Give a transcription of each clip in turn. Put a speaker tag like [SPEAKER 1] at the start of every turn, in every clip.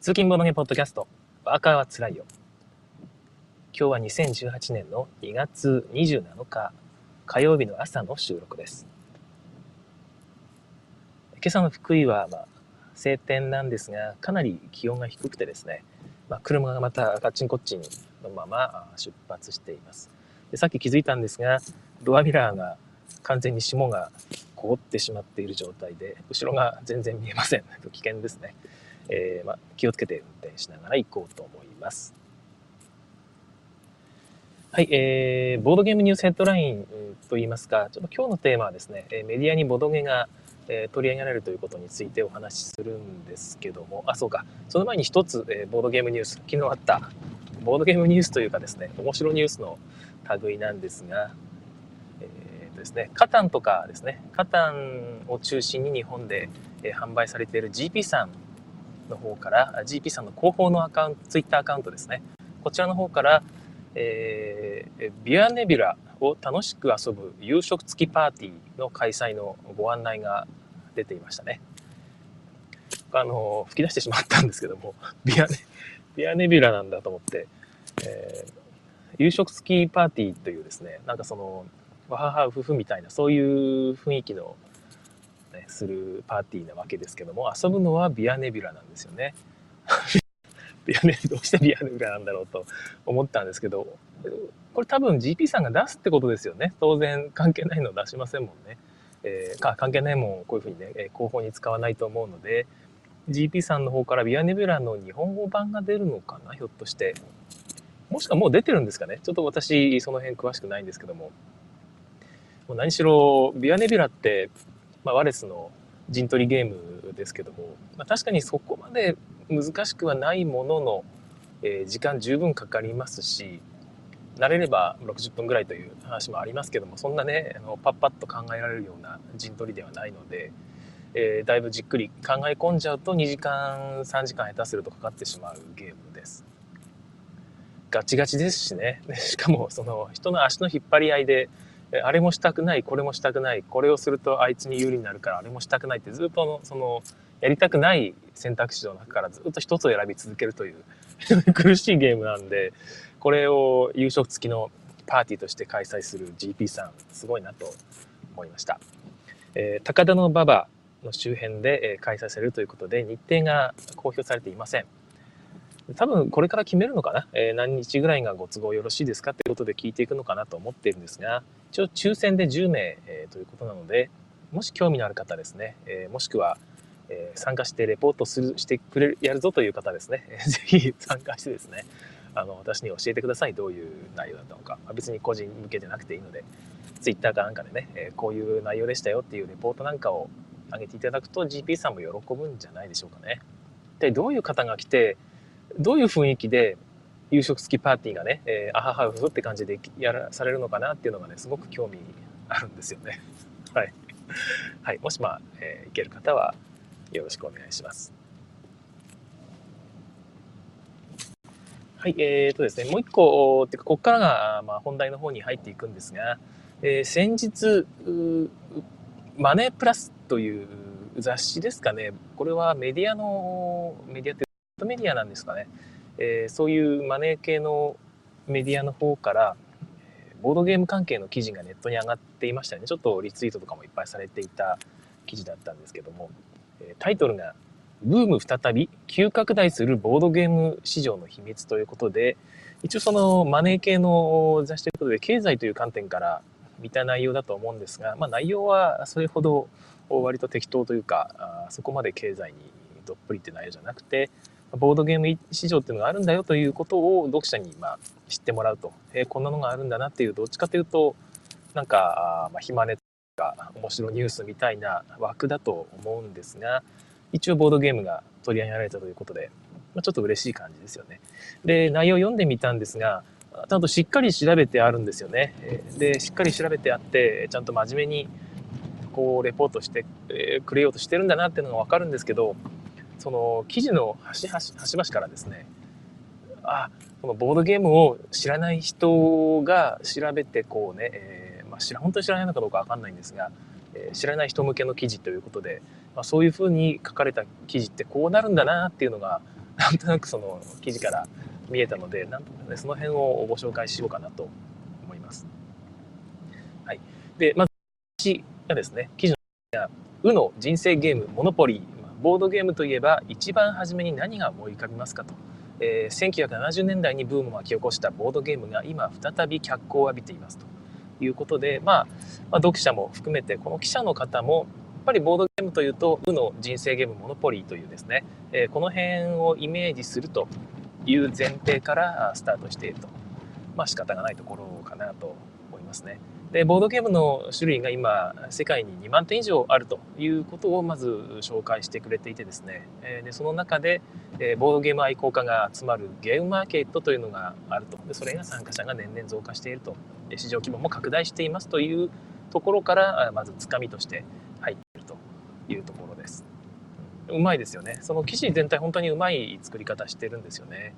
[SPEAKER 1] 通勤ボードゲポッドキャスト、ワーカーはつらいよ。今日は2018年の2月27日、火曜日の朝の収録です。今朝の福井は、まあ、晴天なんですが、かなり気温が低くてですね、まあ、車がまたカッチンコッチンのまま出発しています。でさっき気づいたんですが、ドアミラーが完全に霜が凍ってしまっている状態で、後ろが全然見えません。危険ですね。えー、ま、気をつけて運転しながら行こうと思います。はい、えー、ボードゲームニュースヘッドラインといいますか、ちょっと今日のテーマはですね、メディアにボドゲが、取り上げられるということについてお話しするんですけども、あ、そうか、その前に一つ、えボードゲームニュース、昨日あったボードゲームニュースというかですね、面白ニュースの類なんですが、えーとですね、カタンとかですね、カタンを中心に日本で、販売されている GP さんの方から GP さんの広報のアカウント、ツイッターアカウントですね。こちらの方から、えー、ビアネビュラを楽しく遊ぶ夕食付きパーティーの開催のご案内が出ていましたね。あの、吹き出してしまったんですけども、ビアネ、ビアネビュラなんだと思って、えー、夕食付きパーティーというですね、なんかその、わはは夫婦みたいな、そういう雰囲気の、ね、するパーティーなわけですけども、遊ぶのはビアネビュラなんですよね。ビアネどうしてビアネビュラなんだろうと思ったんですけど、これ多分 GP さんが出すってことですよね。当然関係ないの出しませんもんね。えー、か関係ないもんこういうふうにね、え広報に使わないと思うので、GP さんの方からビアネビュラの日本語版が出るのかなひょっとして。もしくはもう出てるんですかねちょっと私、その辺詳しくないんですけども。もう何しろ、ビアネビュラって、まあ、ワレスの陣取りゲームですけども、まあ、確かにそこまで難しくはないものの、えー、時間十分かかりますし、慣れれば60分ぐらいという話もありますけども、そんなね、あのパッパッと考えられるような陣取りではないので、えー、だいぶじっくり考え込んじゃうと2時間、3時間下手するとかかってしまうゲームです。ガチガチですしね。しかも、その人の足の引っ張り合いで、あれもしたくない、これもしたくない、これをするとあいつに有利になるから、あれもしたくないってずっとその、やりたくない選択肢の中からずっと一つを選び続けるという 苦しいゲームなんで、これを夕食付きのパーティーとして開催する GP さん、すごいなと思いました。えー、高田の馬場の周辺で開催されるということで、日程が公表されていません。多分これから決めるのかな、えー、何日ぐらいがご都合よろしいですかということで聞いていくのかなと思っているんですが、一応抽選で10名、えー、ということなので、もし興味のある方ですね、えー、もしくは、え参加してレポートするしてくれる、やるぞという方ですね、ぜひ参加してですね、あの、私に教えてください。どういう内容だったのか。別に個人向けじゃなくていいので、Twitter かなんかでね、えこういう内容でしたよっていうレポートなんかを上げていただくと GP さんも喜ぶんじゃないでしょうかね。で、どういう方が来て、どういう雰囲気で夕食付きパーティーがね、えー、あははふふって感じでやらされるのかなっていうのがね、すごく興味あるんですよね。はい。はい。もしまあ、えー、行ける方はよろしくお願いします。はい、えーとですね、もう一個、てか、ここからが、まあ、本題の方に入っていくんですが、えー、先日、マネープラスという雑誌ですかね、これはメディアの、メディアってトメディアなんですかね、えー、そういうマネー系のメディアの方から、ボードゲーム関係の記事がネットに上がっていましたね。ちょっとリツイートとかもいっぱいされていた記事だったんですけども、タイトルが、ブーム再び急拡大するボードゲーム市場の秘密ということで、一応そのマネー系の雑誌ということで、経済という観点から見た内容だと思うんですが、まあ内容はそれほど割と適当というか、そこまで経済にどっぷりって内容じゃなくて、ボードゲーム市場っていうのがあるんだよということを読者にま知ってもらうと、えー、こんなのがあるんだなっていう、どっちかというと、なんか、ま、暇ネとか面白ニュースみたいな枠だと思うんですが、一応ボードゲームが取り上げられたということで、まあ、ちょっと嬉しい感じですよね。で、内容を読んでみたんですが、ちゃんとしっかり調べてあるんですよね。で、しっかり調べてあって、ちゃんと真面目にこうレポートしてくれようとしてるんだなっていうのがわかるんですけど、その記事の端端端々からですねあこのボードゲームを知らない人が調べてこうね、えー、まあ、知ら本当に知らないのかどうか分かんないんですが、えー、知らない人向けの記事ということで、まあ、そういうふうに書かれた記事ってこうなるんだなっていうのがなんとなくその記事から見えたのでなんとかねその辺をご紹介しようかなと思います。はい、でまず私がですね記事の「うの人生ゲームモノポリー」ボードゲームといえば一番初めに何が思い浮かびますかと、えー、1970年代にブームを巻き起こしたボードゲームが今再び脚光を浴びていますと。いうことで、まあ、まあ、読者も含めてこの記者の方もやっぱりボードゲームというと「うの人生ゲームモノポリー」というですね、えー、この辺をイメージするという前提からスタートしていると、まあ仕方がないところかなと思いますね。でボードゲームの種類が今世界に2万点以上あるということをまず紹介してくれていてですねでその中でボードゲーム愛好家が集まるゲームマーケットというのがあるとでそれが参加者が年々増加していると市場規模も拡大していますというところからまずつかみとして入っているというところです。うまいですよねその記事全体本当にうまい作り方してるんですよね。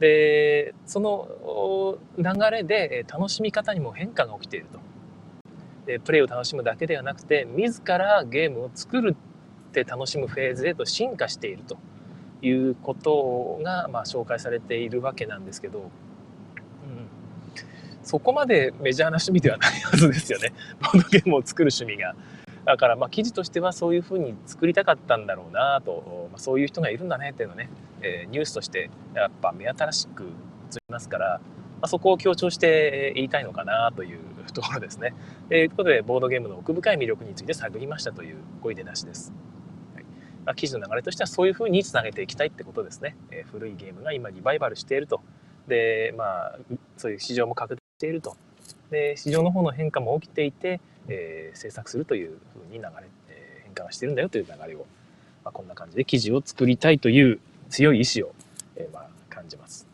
[SPEAKER 1] でその流れで楽しみ方にも変化が起きていると。でプレイを楽しむだけではなくて自らゲームを作るって楽しむフェーズへと進化しているということが、まあ、紹介されているわけなんですけど、うん、そこまでメジャーな趣味ではないはずですよね。ボードゲームを作る趣味が。だからまあ記事としてはそういうふうに作りたかったんだろうなと、まあ、そういう人がいるんだねっていうのね、えー、ニュースとしてやっぱ目新しく映りますから、まあ、そこを強調して言いたいのかなというところですね。ということでボードゲームの奥深い魅力について探りましたというごい出だしです。はいまあ、記事の流れとしてはそういうふうにつなげていきたいってことですね。えー、古いゲームが今リバイバルしていると。でまあそういう市場も拡大していると。で市場の方の変化も起きていて、えー、制作するというふうに流れ、え、変化がしてるんだよという流れを、まあ、こんな感じで記事を作りたいという強い意志を、えー、まあ、感じます。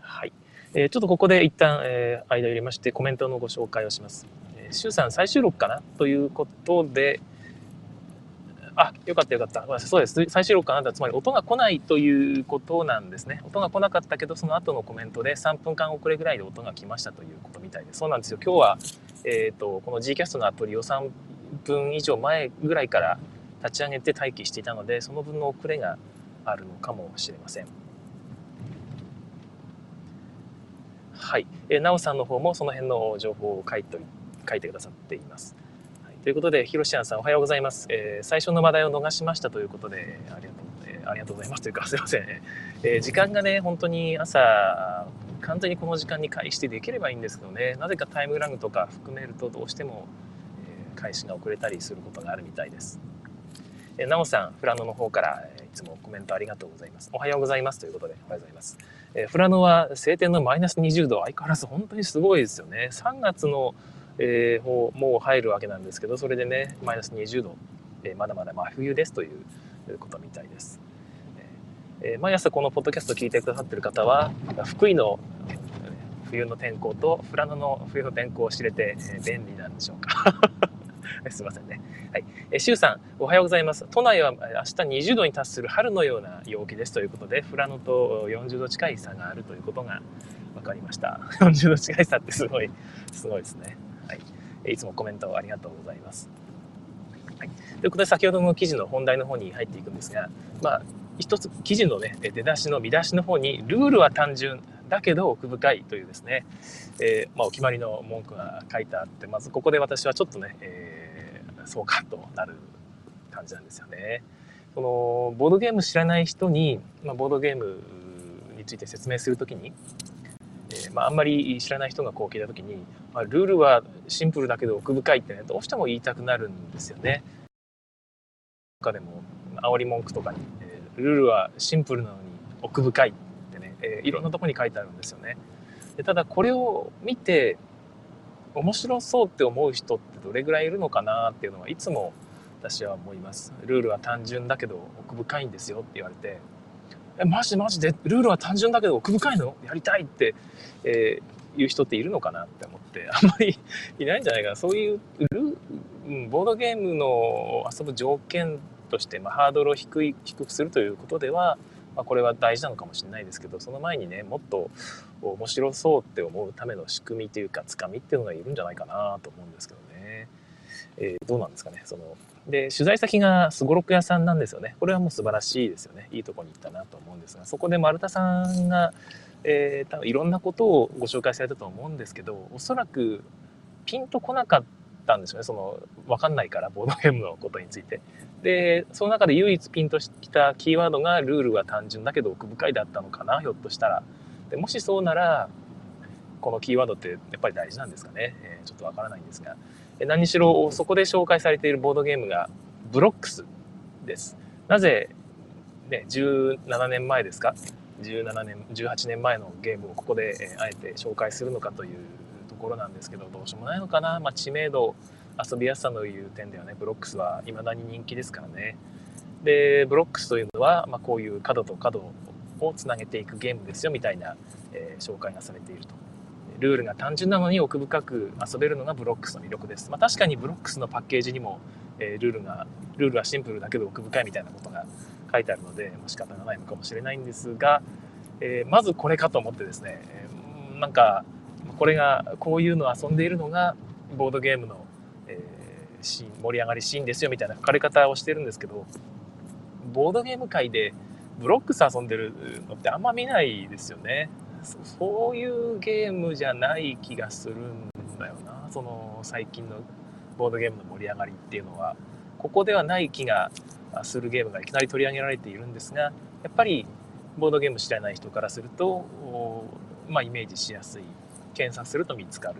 [SPEAKER 1] はい。えー、ちょっとここで一旦、えー、間を入れましてコメントのご紹介をします。えー、周さん再収録かな？ということで、あ、よかったよかった。そうです。最終録かな？つまり音が来ないということなんですね。音が来なかったけど、その後のコメントで3分間遅れぐらいで音が来ましたということみたいです。そうなんですよ。今日は、えっ、ー、と、この Gcast のアプリを3分以上前ぐらいから立ち上げて待機していたので、その分の遅れがあるのかもしれません。はい。えー、なおさんの方もその辺の情報を書いて書いてくださっています。ということで、ひろしあんさんおはようございます。えー、最初の話題を逃しましたということで、ありがとう、えー、ありがとうございますというか、すいません。えー、時間がね、本当に朝、完全にこの時間に開始でできればいいんですけどね、なぜかタイムラグとか含めるとどうしても、開始が遅れたりすることがあるみたいです。えなおさん、富良野の方から、えいつもコメントありがとうございます。おはようございますということで、おはようございます。え富良野は晴天のマイナス20度、相変わらず本当にすごいですよね。3月のえー、もう入るわけなんですけどそれでねマイナス20度、えー、まだまだ真冬ですということみたいです、えー、毎朝このポッドキャストを聞いてくださってる方は福井の冬の天候と富良野の冬の天候を知れて、え便利なんでしょうかすいませんね。はい。えー、シュウさん、おはようございます。都内は明日20度に達する春のような陽気ですということで、富良野と40度近い差があるということが分かりました。40度近い差ってすごい、すごいですね。はい、いつもコメントありがとうございます。はい、ということで先ほどの記事の本題の方に入っていくんですが、まあ、一つ記事のね出だしの見出しの方にルールは単純だけど奥深いというですね、えー、まあ、お決まりの文句が書いてあってまずここで私はちょっとね、えー、そうかとなる感じなんですよね。そのボードゲーム知らない人に、まあ、ボードゲームについて説明するときにえまあ、んまり知らない人がこう聞いた時に、まあ、ルールはシンプルだけど奥深いってねどうしても言いたくなるんですよね。他でも煽り文句とかに、えー、ルールはシンプルなのに奥深いってね、えー、いろんなとこに書いてあるんですよね。でただこれを見て面白そうって思う人ってどれぐらいいるのかなっていうのはいつも私は思います。ルールは単純だけど奥深いんですよって言われてえマジマジで？ルールは単純だけど奥深いの？やりたいって、えー、言う人っているのかなって思ってあんまり いないんじゃないかな。そういうル、ボードゲームの遊ぶ条件として、まあ、ハードルを低い低くするということでは、まあ、これは大事なのかもしれないですけどその前にねもっと面白そうって思うための仕組みというかつかみっていうのがいるんじゃないかなと思うんですけどね。えー、どうなんですかね。そので取材先がすごろく屋さんなんですよね。これはもう素晴らしいですよね。いいとこに行ったなと思うんですが、そこで丸田さんが、えー、多分いろんなことをご紹介されたと思うんですけど、おそらくピンとこなかったんですよね。その分かんないからボードゲームのことについて。でその中で唯一ピンときたキーワードがルールは単純だけど奥深いだったのかなひょっとしたら。でもしそうならこのキーワードってやっぱり大事なんですかね、えー、ちょっとわからないんですが何しろそこで紹介されているボードゲームがブロックスですなぜ、ね、17年前ですか？17年18年前のゲームをここで、え、あえて紹介するのかというころなんですけどどうしようもないのかな、まあ、知名度遊びやすさのいう点ではねブロックスは未だに人気ですからね。でブロックスというのは、まあ、こういう角と角をつなげていくゲームですよみたいな、えー、紹介がされていると。ルールが単純なのに奥深く遊べるのがブロックスの魅力です。まあ、確かにブロックスのパッケージにも、えー、ルールが、ルールはシンプルだけど奥深いみたいなことが書いてあるので、まあ、仕方がないのかもしれないんですが、えー、まずこれかと思ってですね、えー、なんか、これが、こういうのを遊んでいるのが、ボードゲームの、えー、シーン、盛り上がりシーンですよみたいな書かれ方をしてるんですけど、ボードゲーム界でブロックス遊んでるのってあんま見ないですよね。そういうゲームじゃない気がするんだよな。その最近のボードゲームの盛り上がりっていうのは。ここではない気がするゲームがいきなり取り上げられているんですがやっぱりボードゲーム知らない人からすると、まあ、イメージしやすい。検索すると見つかる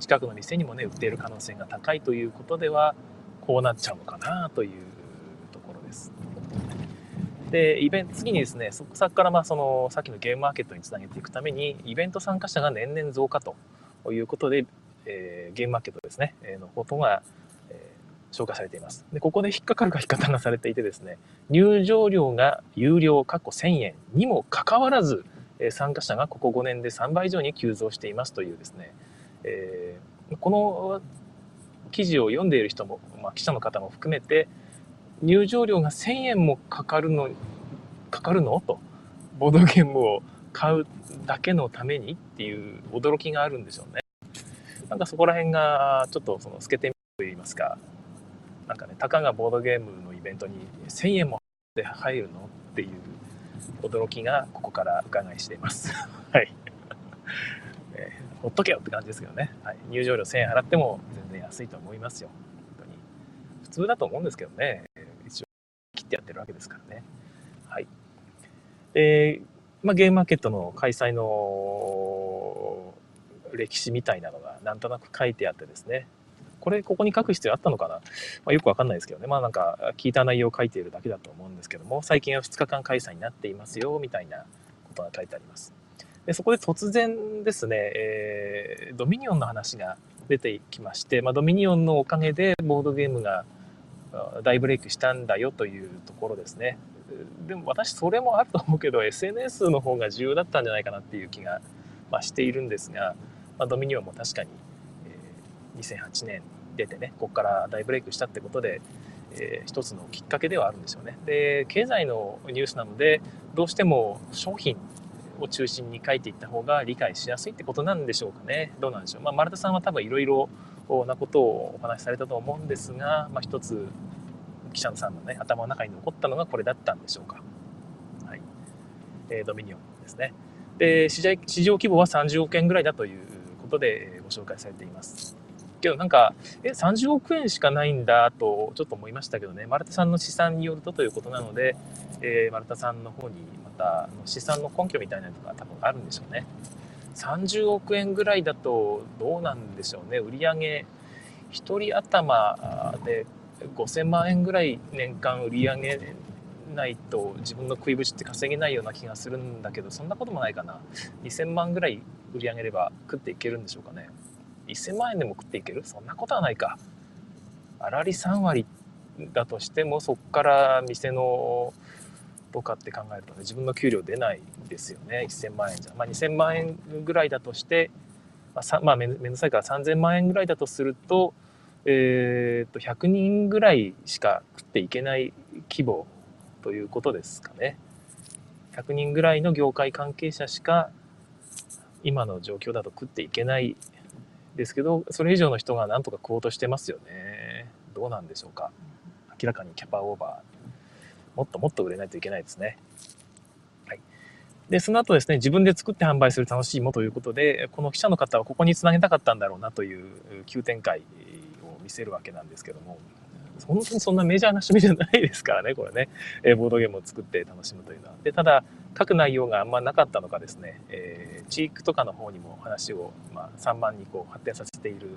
[SPEAKER 1] 近くの店にもね売っている可能性が高いということではこうなっちゃうのかなというところです。で、イベント、次にですね、そこからまあその、さっきのゲームマーケットにつなげていくために、イベント参加者が年々増加ということで、えー、ゲームマーケットですね、え、のことが、えー、紹介されています。で、ここで引っかかる書き方がされていてですね、入場料が有料、過去1000円にもかかわらず、参加者がここ5年で3倍以上に急増していますというですね、えー、この記事を読んでいる人も、まあ、記者の方も含めて、入場料が1000円もかかるの、かかるの？と、ボードゲームを買うだけのためにっていう驚きがあるんでしょうね。なんかそこら辺がちょっとその透けてみると言いますか、なんかね、たかがボードゲームのイベントに1000円もで入るの？っていう驚きがここから伺いしています。はい。えー、ほっとけよって感じですけどね。はい、入場料1000円払っても全然安いと思いますよ。本当に。普通だと思うんですけどね。切ってやってるわけですからね。はい。で、まあ、ゲームマーケットの開催の歴史みたいなのがなんとなく書いてあってですね。これ、ここに書く必要あったのかな、まあ、よくわかんないですけどね。まあなんか聞いた内容を書いているだけだと思うんですけども、最近は2日間開催になっていますよ、みたいなことが書いてあります。でそこで突然ですね、えー、ドミニオンの話が出てきまして、まあ、ドミニオンのおかげでボードゲームが大ブレイクしたんだよというところですね。でも私それもあると思うけど SNS の方が重要だったんじゃないかなっていう気が、まあ、しているんですが、まあ、ドミニオンも確かに、えー、2008年出てねここから大ブレイクしたってことで、えー、一つのきっかけではあるんですよね。で経済のニュースなのでどうしても商品を中心に書いていった方が理解しやすいってことなんでしょうかね。どうなんでしょう。まあ、丸田さんは多分いろいろなことをお話しされたと思うんですが、まあ、一つ記者さんのね頭の中に残ったのがこれだったんでしょうか。はいえー、ドミニオンですね。で市場市場規模は30億円ぐらいだということでご紹介されています。けどなんかえ30億円しかないんだとちょっと思いましたけどね。丸田さんの試算によるとということなので、えー、丸田さんの方にまた試算の根拠みたいなのが多分あるんでしょうね。30億円ぐらいだとどうなんでしょうね。売上1人頭で5000万円ぐらい年間売り上げないと自分の食いぶちって稼げないような気がするんだけどそんなこともないかな。2000万ぐらい売り上げれば食っていけるんでしょうかね。1000万円でも食っていける？そんなことはないか。粗利3割だとしてもそこから店のとかって考えるとね自分の給料出ないですよね。1000万円じゃ、まあ、2000万円ぐらいだとして、まあ、まあ、めんどくさいから3000万円ぐらいだとすると,、えー、と100人ぐらいしか食っていけない規模ということですかね。100人ぐらいの業界関係者しか今の状況だと食っていけないですけどそれ以上の人がなんとか食おうとしてますよね。どうなんでしょうか。明らかにキャパオーバーもっともっと売れないといけないですね。はい、でその後ですね自分で作って販売する楽しいもということでこの記者の方はここにつなげたかったんだろうなという急展開を見せるわけなんですけども。本当にそんなメジャーな趣味じゃないですからねこれね、えボードゲームを作って楽しむというのは。でただ書く内容があんまなかったのかですね、えー、チークとかの方にも話を、まあ、3番にこう発展させている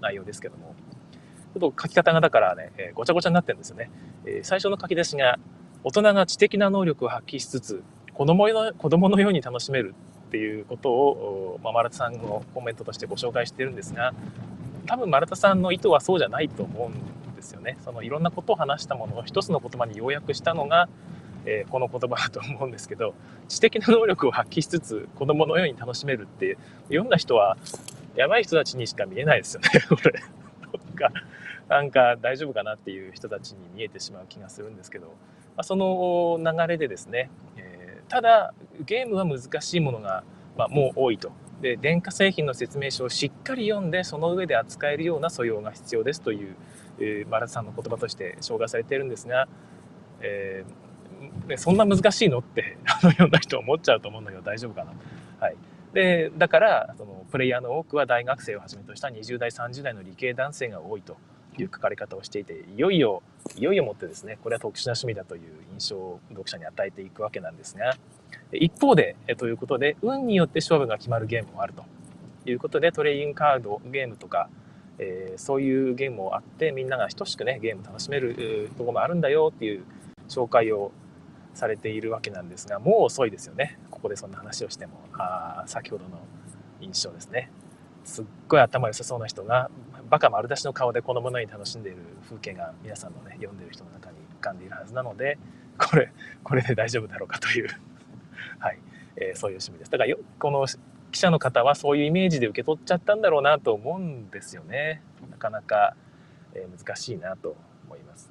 [SPEAKER 1] 内容ですけどもちょっと書き方がだからね、えー、ごちゃごちゃになってるんですよね。えー、最初の書き出しが大人が知的な能力を発揮しつつ子供の子供のように楽しめるっていうことを、まあ、丸田さんのコメントとしてご紹介してるんですが多分丸田さんの意図はそうじゃないと思うんですよね。そのいろんなことを話したものを一つの言葉に要約したのが、えー、この言葉だと思うんですけど知的な能力を発揮しつつ子供のように楽しめるって読んだ人はやばい人たちにしか見えないですよね これ。かなんか大丈夫かなっていう人たちに見えてしまう気がするんですけど、まあ、その流れでですね、えー、ただゲームは難しいものが、まあ、もう多いとで電化製品の説明書をしっかり読んでその上で扱えるような素養が必要ですという、えー、マラさんの言葉として紹介されているんですが、えー、ねそんな難しいのって あの読んだ人思っちゃうと思うんだけど大丈夫かな。はい、でだからそのプレイヤーの多くは大学生をはじめとした20代30代の理系男性が多いという書かれ方をしていていよいよいよいよもってですねこれは特殊な趣味だという印象を読者に与えていくわけなんですが一方でということで運によって勝負が決まるゲームもあるということでトレインカードゲームとか、えー、そういうゲームもあってみんなが等しくねゲーム楽しめるとこもあるんだよっていう紹介をされているわけなんですがもう遅いですよね。ここでそんな話をしても。あ先ほどの印象ですね。すっごい頭良さそうな人がバカ丸出しの顔でこのものに楽しんでいる風景が皆さんのね読んでる人の中に浮かんでいるはずなのでこれこれで大丈夫だろうかという。はい、えー、そういう趣味です。だからよこの記者の方はそういうイメージで受け取っちゃったんだろうなと思うんですよね。なかなか、え、難しいなと思います。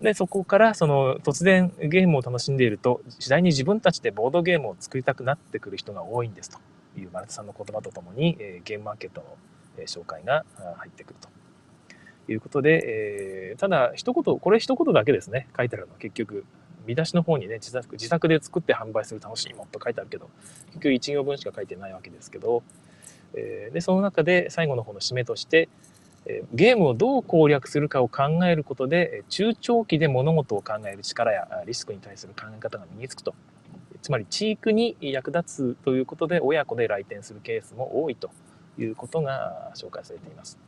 [SPEAKER 1] でそこからその突然ゲームを楽しんでいると次第に自分たちでボードゲームを作りたくなってくる人が多いんですという丸田さんの言葉とともに、え、ゲームマーケットの紹介が入ってくると。いうことで、え、ただ一言これ一言だけですね。書いてあるの結局見出しの方にね自作自作で作って販売する楽しいもと書いてあるけど結局1行分しか書いてないわけですけど、えー、でその中で最後の方の締めとしてえゲームをどう攻略するかを考えることで中長期で物事を考える力やリスクに対する考え方が身につくとつまり地域に役立つということで親子で来店するケースも多いということが紹介されています。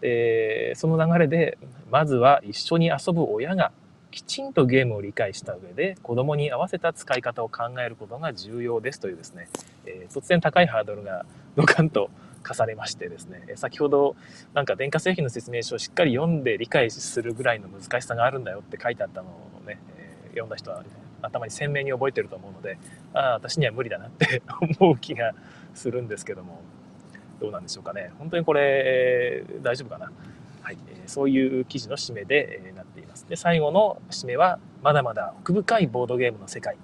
[SPEAKER 1] でその流れでまずは一緒に遊ぶ親がきちんとゲームを理解した上で子供に合わせた使い方を考えることが重要ですというですね、えー、突然高いハードルがドカンと課されましてですね先ほどなんか電化製品の説明書をしっかり読んで理解するぐらいの難しさがあるんだよって書いてあったのをね、えー、読んだ人は、頭に鮮明に覚えてると思うのでああ私には無理だなって思う気がするんですけどもどうなんでしょうかね。本当にこれ、大丈夫かな。はい、そういう記事の締めでなっています。で、最後の締めは、まだまだ奥深いボードゲームの世界。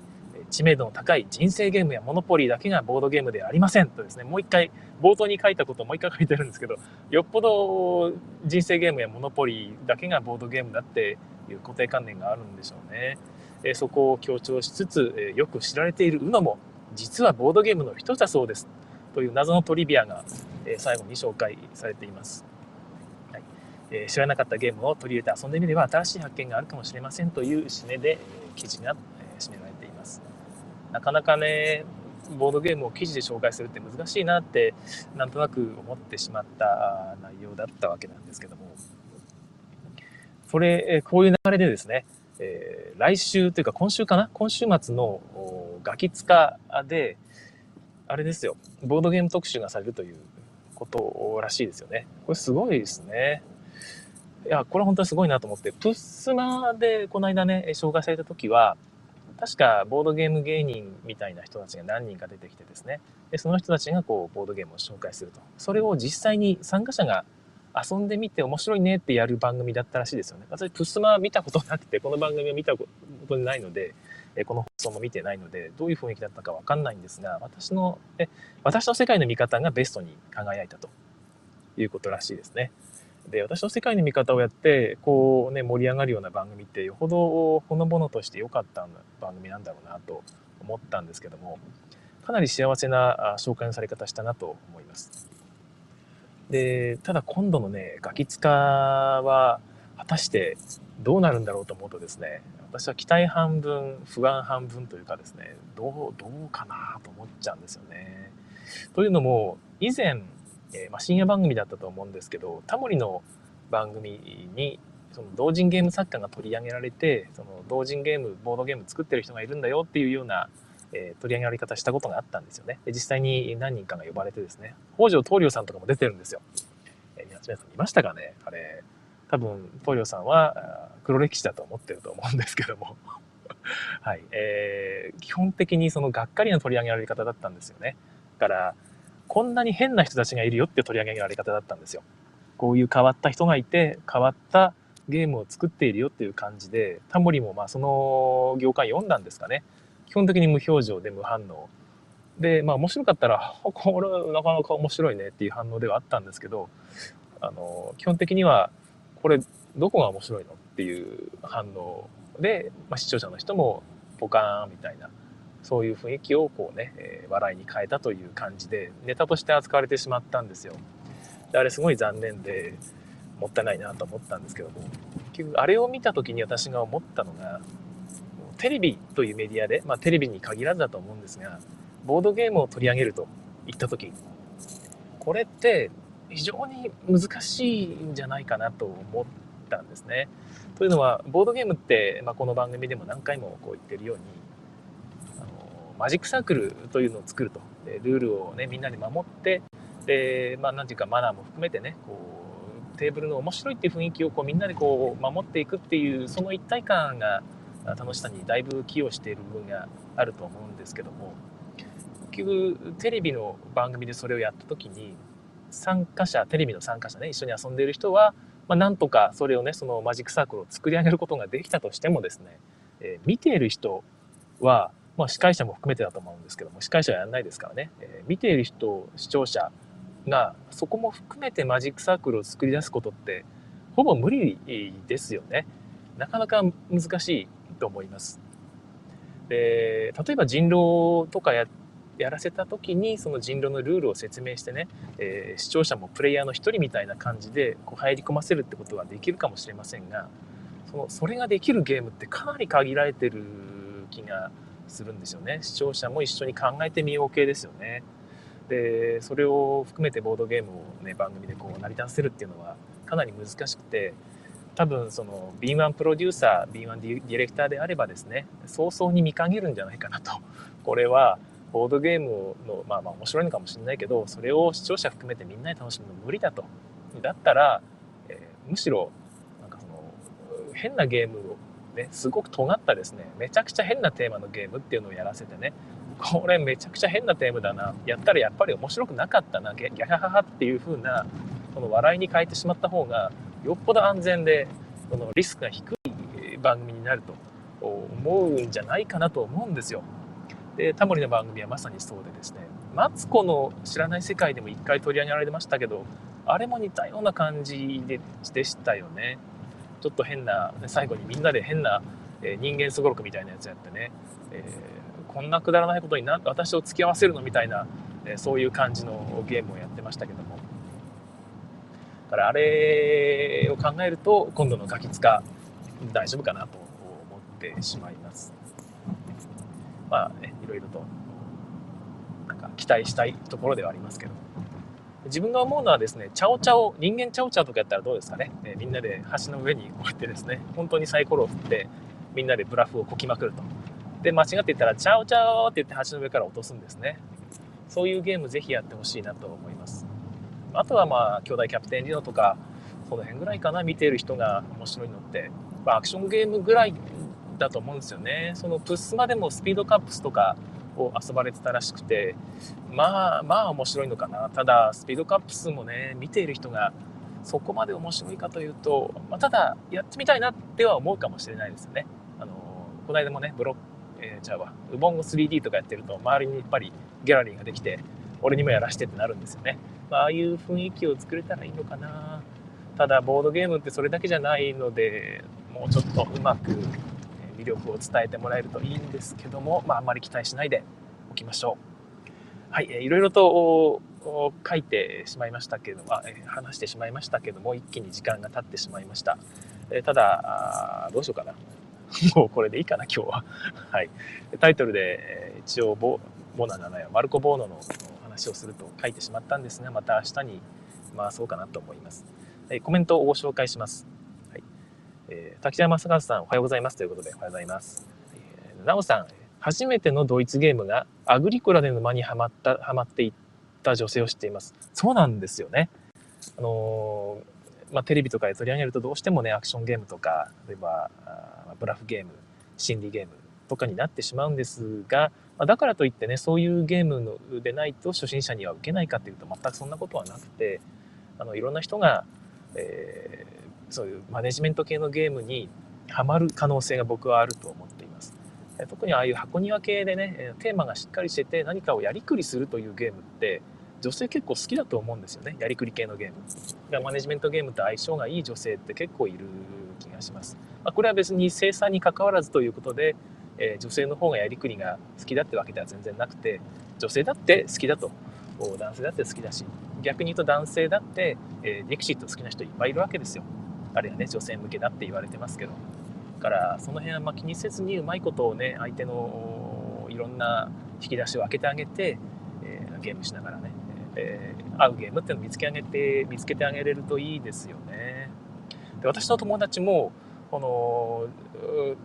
[SPEAKER 1] 知名度の高い人生ゲームやモノポリーだけがボードゲームではありませんとですね、もう一回、冒頭に書いたことをもう一回書いてるんですけど、よっぽど人生ゲームやモノポリーだけがボードゲームだっていう固定観念があるんでしょうね。えそこを強調しつつ、えよく知られている UNO も、実はボードゲームの一つだそうです。という謎のトリビアが、え最後に紹介されています。え、知らなかったゲームを取り入れて遊んでみれば新しい発見があるかもしれませんという締めで、え記事が、え締められています。なかなかね、ボードゲームを記事で紹介するって難しいなってなんとなく思ってしまった内容だったわけなんですけどもそれこういう流れでですね、えー、来週というか今週かな？今週末のガキ使で、あれですよ、ボードゲーム特集がされるということらしいですよね。これすごいですね。いや、これ本当にすごいなと思って、プッスマでこの間ね、紹介された時は、確かボードゲーム芸人みたいな人たちが何人か出てきてですね、でその人たちがこうボードゲームを紹介すると。それを実際に参加者が遊んでみて面白いねってやる番組だったらしいですよね。私、プッスマ見たことなくて、この番組を見たことないので、この放送も見てないので、どういう雰囲気だったかわかんないんですが、私の、私の世界の見方がベストに輝いたということらしいですね。で私の世界の見方をやってこうね盛り上がるような番組ってよほどほのぼのとして良かった番組なんだろうなと思ったんですけどもかなり幸せな紹介のされ方したなと思います。でただ今度のねガキ使は果たしてどうなるんだろうと思うとですね私は期待半分不安半分というかですねどうどうかなと思っちゃうんですよね。というのも以前、えー、まあ、深夜番組だったと思うんですけどタモリの番組にその同人ゲーム作家が取り上げられてその同人ゲームボードゲーム作ってる人がいるんだよっていうような、えー、取り上げられ方したことがあったんですよね。で実際に何人かが呼ばれてですね北条棟梁さんとかも出てるんですよ。えー、皆さん見ましたかね？あれ多分棟梁さんは黒歴史だと思ってると思うんですけども はい、えー、基本的にそのがっかりの取り上げられ方だったんですよね。だからこんなに変な人たちがいるよって取り上げられ方だったんですよ。こういう変わった人がいて変わったゲームを作っているよっていう感じでタモリもまあその業界読んだんですかね基本的に無表情で無反応でまあ面白かったら これなかなか面白いねっていう反応ではあったんですけどあの基本的にはこれどこが面白いのっていう反応で、まあ、視聴者の人もポカーンみたいなそういう雰囲気をこうね、え、笑いに変えたという感じでネタとして扱われてしまったんですよ。であれすごい残念でもったいないなと思ったんですけども結局あれを見た時に私が思ったのがテレビというメディアで、まあ、テレビに限らずだと思うんですがボードゲームを取り上げるといった時これって非常に難しいんじゃないかなと思ったんですね。というのはボードゲームって、まあ、この番組でも何回もこう言ってるようにマジックサークルというのを作ると。でルールをねみんなに守ってでまあ何ていうかマナーも含めてねこうテーブルの面白いっていう雰囲気をこうみんなでこう守っていくっていうその一体感が楽しさにだいぶ寄与している部分があると思うんですけども結局テレビの番組でそれをやった時に参加者テレビの参加者ね一緒に遊んでいる人は、まあ、なんとかそれをねそのマジックサークルを作り上げることができたとしてもですね、えー、見ている人は、まあ、司会者も含めてだと思うんですけども司会者はやらないですからね、えー、見ている人視聴者がそこも含めてマジックサークルを作り出すことってほぼ無理ですよね。なかなか難しいと思います。で例えば人狼とかややらせた時にその人狼のルールを説明してね、えー、視聴者もプレイヤーの一人みたいな感じでこう入り込ませるってことはできるかもしれませんがそのそれができるゲームってかなり限られてる気がすするんですよね。視聴者も一緒に考えてみよう系ですよね。でそれを含めてボードゲームをね番組でこう成り立たせるっていうのはかなり難しくて多分その B1 プロデューサー B1 ディレクターであればですね早々に見限るんじゃないかなと。これはボードゲームのまあまあ面白いのかもしれないけどそれを視聴者含めてみんなで楽しむの無理だと。だったら、えー、むしろなんかその変なゲームをねすごく尖ったですね。めちゃくちゃ変なテーマのゲームっていうのをやらせてね。これめちゃくちゃ変なテーマだな。やったらやっぱり面白くなかったな。ギャギャハハっていう風なその笑いに変えてしまった方がよっぽど安全でそのリスクが低い番組になると思うんじゃないかなと思うんですよ。でタモリの番組はまさにそうでですね。マツコの知らない世界でも一回取り上げられてましたけどあれも似たような感じででしたよね。ちょっと変な最後にみんなで変な、え人間すごろくみたいなやつやってね、えー、こんなくだらないことにな私を付き合わせるのみたいな、えそういう感じのゲームをやってましたけども。だからあれを考えると今度のガキ使大丈夫かなと思ってしまいます。まあねいろいろとなんか期待したいところではありますけど。自分が思うのはですねチャオチャオ人間チャオチャオとかやったらどうですかね、え、みんなで橋の上にこうやってですね本当にサイコロを振ってみんなでブラフをこきまくると。で間違って言ったらチャオチャオって言って橋の上から落とすんですね。そういうゲームぜひやってほしいなと思います。あとはまあ兄弟キャプテンリノとかその辺ぐらいかな。見ている人が面白いのって、まあ、アクションゲームぐらいだと思うんですよね。そのプッスマでもスピードカップスとかを遊ばれてたらしくて、まあまあ面白いのかな。ただ、スピードカップスもね、見ている人がそこまで面白いかというと、まあ、ただ、やってみたいなっては思うかもしれないですよね。あの、この間もね、ブロック、えー、じゃあ、ウボンゴ 3D とかやってると、周りにやっぱりギャラリーができて、俺にもやらしてってなるんですよね。ま、ああいう雰囲気を作れたらいいのかな。ただボードゲームってそれだけじゃないのでもうちょっとうまく魅力を伝えてもらえるといいんですけども、まあ、あんまり期待しないでおきましょう。はい、いろいろと書いてしまいましたけども、話してしまいましたけども、一気に時間が経ってしまいました。えただ、どうしようかな。もうこれでいいかな、今日は。はい。タイトルで、一応ボ、ボナなのよ、マルコ・ボーノの話をすると書いてしまったんですが、また明日に回そうかなと思いますえ。コメントをご紹介します。えー、滝沢正和さん、おはようございますということで、おはようございます。えー、なおさん、初めてのドイツゲームがアグリコラでの間にはまった、はまっていった女性を知っています。そうなんですよね。あのー、まあ、テレビとかで取り上げるとどうしてもね、アクションゲームとか、例えば、あブラフゲーム、心理ゲームとかになってしまうんですが、まあ、だからといってね、そういうゲームのでないと初心者には受けないかというと全くそんなことはなくて、あのいろんな人が、えー、そういうマネジメント系のゲームにはまる可能性が僕はあると思っています。特にああいう箱庭系でね、テーマがしっかりしてて何かをやりくりするというゲームって女性結構好きだと思うんですよね。やりくり系のゲーム。マネジメントゲームと相性がいい女性って結構いる気がします。まあ、これは別に生産に関わらずということで、えー、女性の方がやりくりが好きだってわけでは全然なくて女性だって好きだと男性だって好きだし逆に言うと男性だって、えー、ディクシット好きな人いっぱいいるわけですよあるいはね女性向けだって言われてますけど。だからその辺はま気にせずにうまいことをね相手のいろんな引き出しを開けてあげて、えー、ゲームしながらね、えー、合うゲームっていうのを見つけ上げて見つけてあげれるといいですよね。で私の友達もこの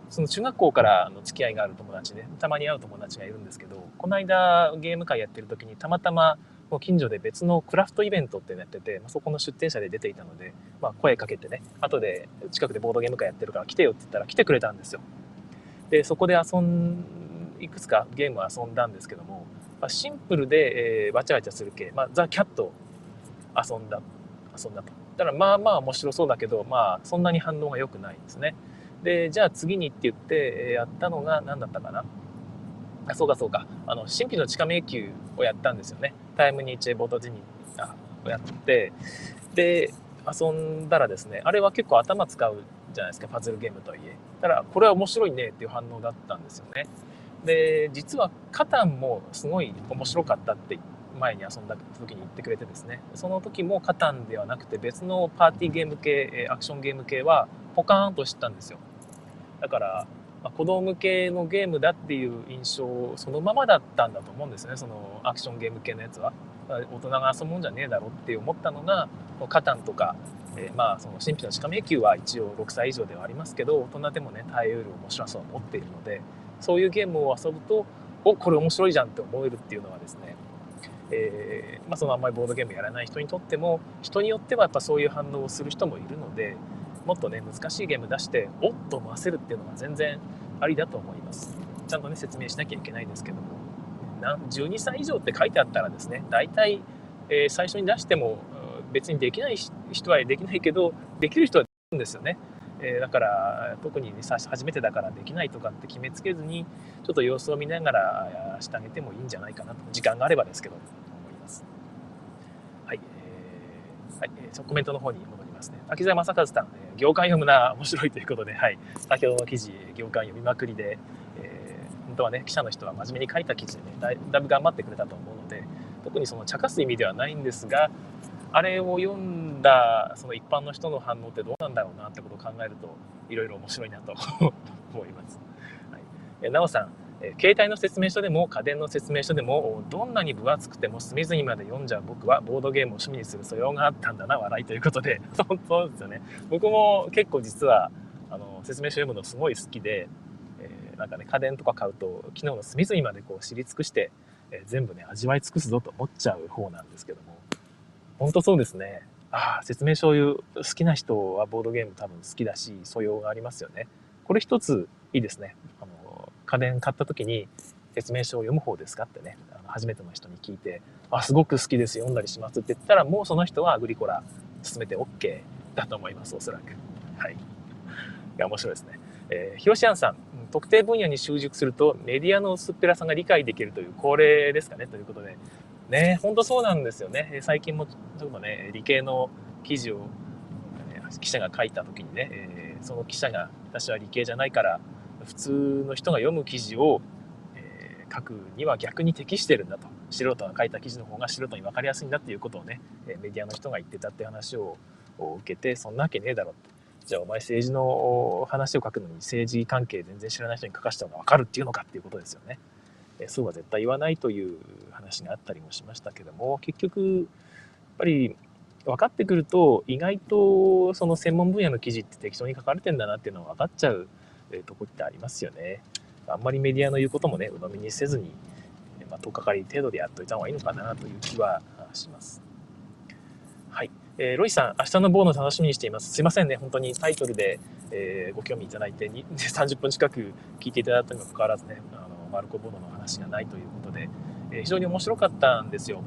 [SPEAKER 1] その中学校からの付き合いがある友達でたまに会う友達がいるんですけどこの間ゲーム会やってる時にたまたま近所で別のクラフトイベントってやってて、まあ、そこの出店者で出ていたので、まあ、声かけてね後で近くでボードゲーム会やってるから来てよって言ったら来てくれたんですよでそこで遊んいくつかゲームを遊んだんですけども、まあ、シンプルで、えー、わちゃわちゃする系、まあ、ザ・キャット遊んだ遊んだとだからまあまあ面白そうだけど、まあそんなに反応が良くないんですね。で、じゃあ次にって言ってやったのが何だったかな。あ、そうかそうか。あの、神秘の地下迷宮をやったんですよね。タイムニーチェボートジニあをやって、で、遊んだらですね、あれは結構頭使うじゃないですか、パズルゲームとはいえ。ただ、これは面白いねっていう反応だったんですよね。で、実はカタンもすごい面白かったって前に遊んだ時に言ってくれてですねその時もカタンではなくて別のパーティーゲーム系アクションゲーム系はポカーンと知ったんですよだから、まあ、子供向けのゲームだっていう印象そのままだったんだと思うんですね。そのアクションゲーム系のやつは。大人が遊ぶんじゃねえだろって思ったのがカタンとか、えー、まあその神秘の地下迷宮は一応6歳以上ではありますけど大人でもね耐えうる面白さを持っているのでそういうゲームを遊ぶとおこれ面白いじゃんって思えるっていうのはですねえー、まあ、そのあんまりボードゲームやらない人にとっても人によってはやっぱそういう反応をする人もいるのでもっとね難しいゲーム出しておっと回せるっていうのが全然ありだと思います。ちゃんとね説明しなきゃいけないですけども。12歳以上って書いてあったらですね大体、えー、最初に出しても別にできない人はできないけどできる人はできるんですよね。えだから特に、ね、初めてだからできないとかって決めつけずにちょっと様子を見ながらしてあげてもいいんじゃないかなと。時間があればですけどはい、えー、はい、えー、コメントの方に戻りますね。滝沢正和さん、行間読むな、面白いということで、はい、先ほどの記事、行間読みまくりで、えー、本当はね、記者の人は真面目に書いた記事でね、だいだいぶ頑張ってくれたと思うので、特にその茶化す意味ではないんですが、あれを読んだその一般の人の反応ってどうなんだろうなってことを考えると、いろいろ面白いなと思います。はい、えなおさん、携帯の説明書でも家電の説明書でもどんなに分厚くても隅々まで読んじゃう僕はボードゲームを趣味にする素養があったんだな笑いということで。本当ですよね。僕も結構実はあの説明書読むのすごい好きで、えー、なんかね家電とか買うと機能の隅々までこう知り尽くして、えー、全部ね味わい尽くすぞと思っちゃう方なんですけども。本当そうですね。ああ説明書を好きな人はボードゲーム多分好きだし素養がありますよね。これ一ついいですね。家電買った時に説明書を読む方ですかってね、初めての人に聞いて、あ、すごく好きです、読んだりしますって言ったら、もうその人はアグリコラ進めて OK だと思います、おそらく。はい。いや、面白いですね。えー、ひろしあんさん、特定分野に習熟するとメディアの薄っぺらさが理解できるという恒例ですかね、ということで。ね、ほんとそうなんですよね。最近もちょっとね、理系の記事を記者が書いた時にね、えー、その記者が私は理系じゃないから普通の人が読む記事を、えー、書くには逆に適してるんだと素人が書いた記事の方が素人に分かりやすいんだっていうことをねメディアの人が言ってたって話を受けてそんなわけねえだろってじゃあお前政治の話を書くのに政治関係全然知らない人に書かせた方が分かるっていうのかっていうことですよね。そうは絶対言わないという話があったりもしましたけども結局やっぱり分かってくると意外とその専門分野の記事って適当に書かれてんだなっていうのが分かっちゃうとこってありますよね。あんまりメディアの言うこともね鵜呑みにせずに、まあ、10日かり程度でやっといた方がいいのかなという気はします。はい。えー、ロイさん、明日のボーノ楽しみにしています。すいませんね、本当にタイトルで、えー、ご興味いただいて30分近く聞いていただいたにもかかわらずね、あのマルコ・ボーノの話がないということで、非常に面白かったんですよ。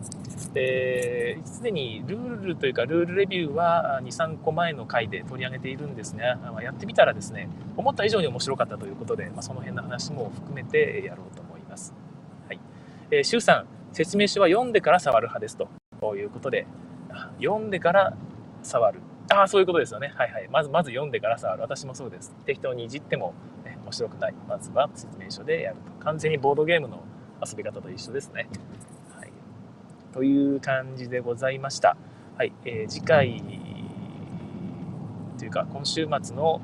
[SPEAKER 1] で、すでにルールというか、ルールレビューは2、3個前の回で取り上げているんですが、やってみたらですね、思った以上に面白かったということで、ま、その辺の話も含めてやろうと思います。はい。えー、シュウさん、説明書は読んでから触る派ですということで、読んでから触る。ああ、そういうことですよね。はいはい。まず、まず読んでから触る。私もそうです。適当にいじっても、ね、面白くない。まずは説明書でやると。完全にボードゲームの遊び方と一緒ですね。はい。という感じでございました。はい。えー、次回、というか、今週末の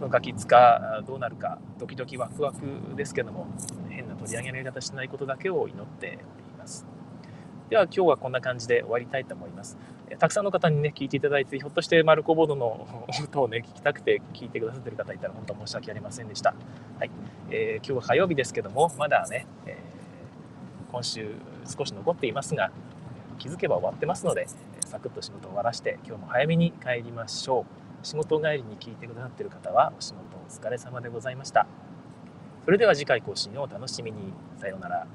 [SPEAKER 1] ガキ使どうなるか、ドキドキワクワクですけども、変な取り上げのやり方しないことだけを祈っております。では今日はこんな感じで終わりたいと思います。たくさんの方にね、聞いていただいて、ひょっとしてマルコボードの 音をね、聞きたくて聞いてくださってる方いたら本当申し訳ありませんでした。はい。えー、今日は火曜日ですけども、まだね、えー、今週少し残っていますが、気づけば終わってますので、サクッと仕事を終わらして、今日も早めに帰りましょう。仕事帰りに聞いてくださってる方は、お仕事お疲れ様でございました。それでは次回更新をお楽しみに。さようなら。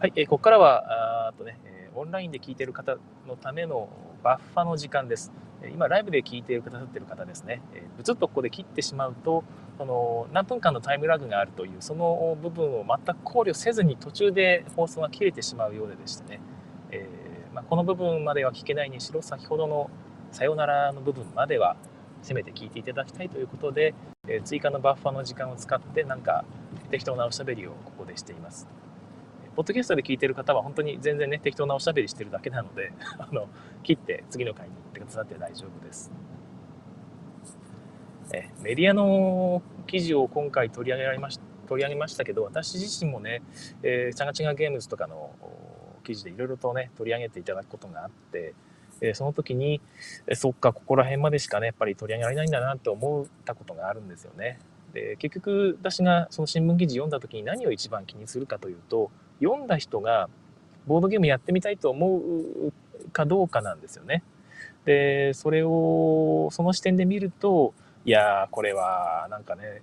[SPEAKER 1] はい、え、ここからはあとね、えオンラインで聞いている方のためのバッファの時間です。今、ライブで聞いてくださってる方ですね、えブツッとここで切ってしまうと、その何分間のタイムラグがあるという、その部分を全く考慮せずに途中で放送が切れてしまうようででしてね、えー、まあ、この部分までは聞けないにしろ、先ほどのさよならの部分まではせめて聞いていただきたいということで、え追加のバッファの時間を使ってなんか適当なおしゃべりをここでしています。ポッドキャストで聞いてる方は本当に全然ね、適当なおしゃべりしてるだけなので、あの、切って次の回に行ってくださって大丈夫です。えメディアの記事を今回取り上げられまし取り上げましたけど、私自身もね、えー、チャガチガゲームズとかの記事でいろいろとね、取り上げていただくことがあって、えー、その時に、えそっか、ここら辺までしかね、やっぱり取り上げられないんだなって思ったことがあるんですよね。で結局私がその新聞記事読んだ時に何を一番気にするかというと読んだ人がボードゲームやってみたいと思うかどうかなんですよね。で、それを、その視点で見ると、いやこれはなんかね、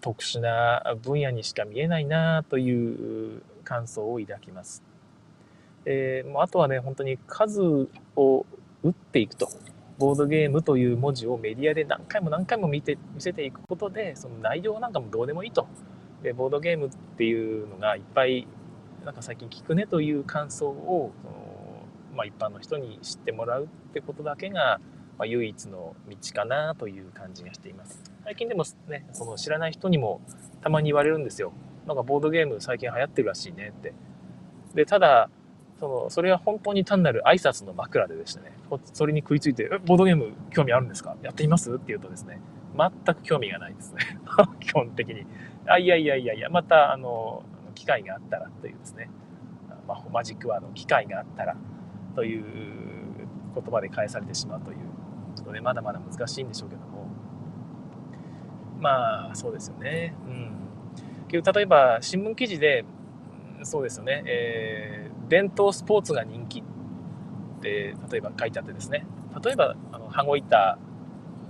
[SPEAKER 1] 特殊な分野にしか見えないなという感想を抱きます。えー、あとはね、本当に数を打っていくと。ボードゲームという文字をメディアで何回も何回も見て見せていくことで、その内容なんかもどうでもいいと。で、ボードゲームっていうのがいっぱいなんか最近聞くねという感想をその、まあ、一般の人に知ってもらうってことだけが、まあ、唯一の道かなという感じがしています。最近でもねその知らない人にもたまに言われるんですよ。なんかボードゲーム最近流行ってるらしいねって。でただそのそれは本当に単なる挨拶の枕ででしてね。それに食いついて「えボードゲーム興味あるんですか？やってみます?」って言うとですね全く興味がないですね。基本的に。あいやいやいやいやまたあの機会があったらというですね、まあ、マジックワード機会があったらという言葉で返されてしまうという。ちょっとねまだまだ難しいんでしょうけども。まあそうですよね。うん。例えば新聞記事でそうですよね、えー、伝統スポーツが人気って例えば書いてあってですね。例えばあの羽子板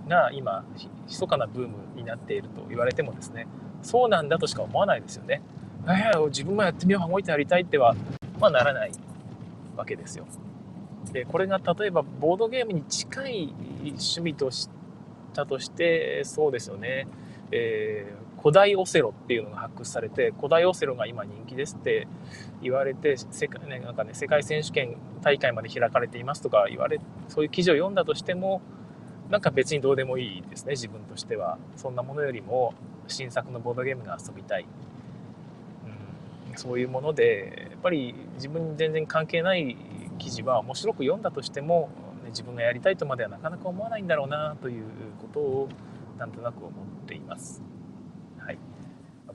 [SPEAKER 1] が今密かなブームになっていると言われてもですねそうなんだとしか思わないですよね。えー、自分もやってみよう、羽子板やりたいっては、まあ、ならないわけですよ。で、これが例えばボードゲームに近い趣味としたとして、そうですよね。えー、古代オセロっていうのが発掘されて古代オセロが今人気ですって言われて世界,、ねなんかね、世界選手権大会まで開かれていますとか言われそういう記事を読んだとしてもなんか別にどうでもいいですね自分としてはそんなものよりも新作のボードゲームが遊びたい、そういうものでやっぱり自分に全然関係ない記事は面白く読んだとしても、ね、自分がやりたいとまではなかなか思わないんだろうなということをなんとなく思っています。はい、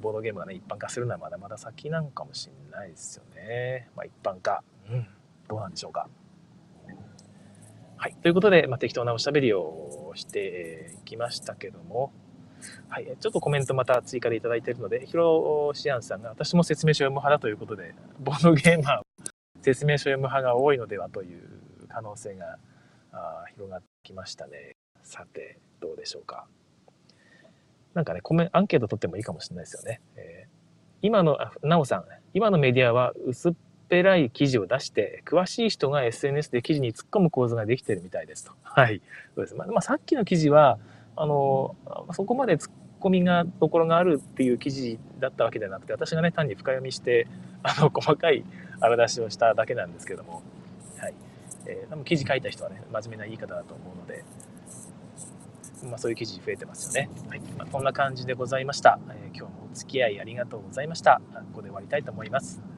[SPEAKER 1] ボードゲームがね一般化するのはまだまだ先なんかもしれないですよね。まあ、一般化、うん、どうなんでしょうか。はい、ということで、まあ、適当なおしゃべりをしていきましたけども、はい、ちょっとコメントまた追加でいただいているので、ヒロシアンさんが私も説明書読む派だということで、ボードゲーマー説明書読む派が多いのではという可能性があ広がってきましたね。さて、どうでしょうか。なんかね、コメアンケート取ってもいいかもしれないですよね。えー、今の、なおさん、今のメディアは薄っぺらい記事を出して、詳しい人が SNS で記事に突っ込む構図ができてるみたいですと。はい。そうです。まあ、まあ、さっきの記事は、あの、そこまで突っ込みが、ところがあるっていう記事だったわけではなくて、私がね、単に深読みして、あの、細かい荒出しをしただけなんですけども、はい。えー、多分記事書いた人はね、真面目な言い方だと思うので、まあ、そういう記事増えてますよね。はいまあ、こんな感じでございました、えー、今日もお付き合いありがとうございました。ここで終わりたいと思います。